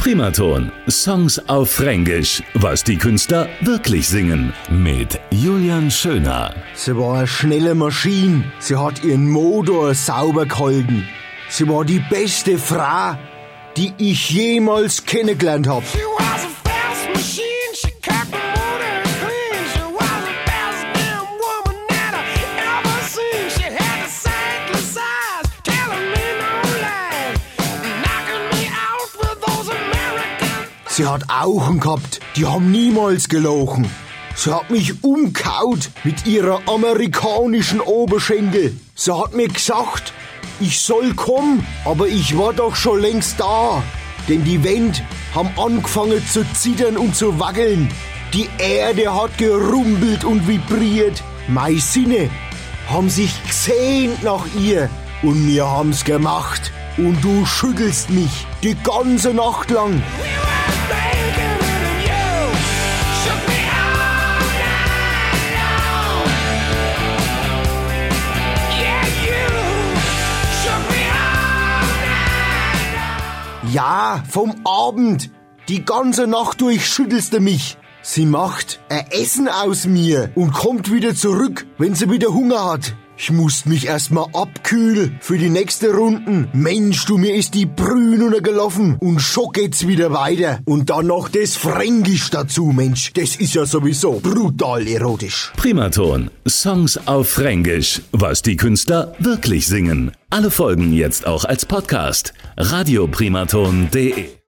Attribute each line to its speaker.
Speaker 1: Primaton. Songs auf Fränkisch. Was die Künstler wirklich singen. Mit Julian Schöner.
Speaker 2: Sie war eine schnelle Maschine. Sie hat ihren Motor sauber gehalten. Sie war die beste Frau, die ich jemals kennengelernt habe. Sie hat Augen gehabt, die haben niemals gelogen. Sie hat mich umkaut mit ihrer amerikanischen Oberschenkel. Sie hat mir gesagt, ich soll kommen, aber ich war doch schon längst da. Denn die Wände haben angefangen zu zittern und zu wackeln. Die Erde hat gerumpelt und vibriert. Meine Sinne haben sich gesehnt nach ihr. Und wir haben's gemacht. Und du schüttelst mich die ganze Nacht lang. Ja, vom Abend. Die ganze Nacht durch schüttelst du mich. Sie macht ein Essen aus mir und kommt wieder zurück, wenn sie wieder Hunger hat. Ich muss mich erstmal abkühlen für die nächste Runden. Mensch, du, mir ist die Brühen untergelaufen und schon geht's wieder weiter. Und dann noch das Fränkisch dazu, Mensch. Das ist ja sowieso brutal erotisch.
Speaker 1: Primaton. Songs auf Fränkisch. Was die Künstler wirklich singen. Alle Folgen jetzt auch als Podcast. Radioprimaton.de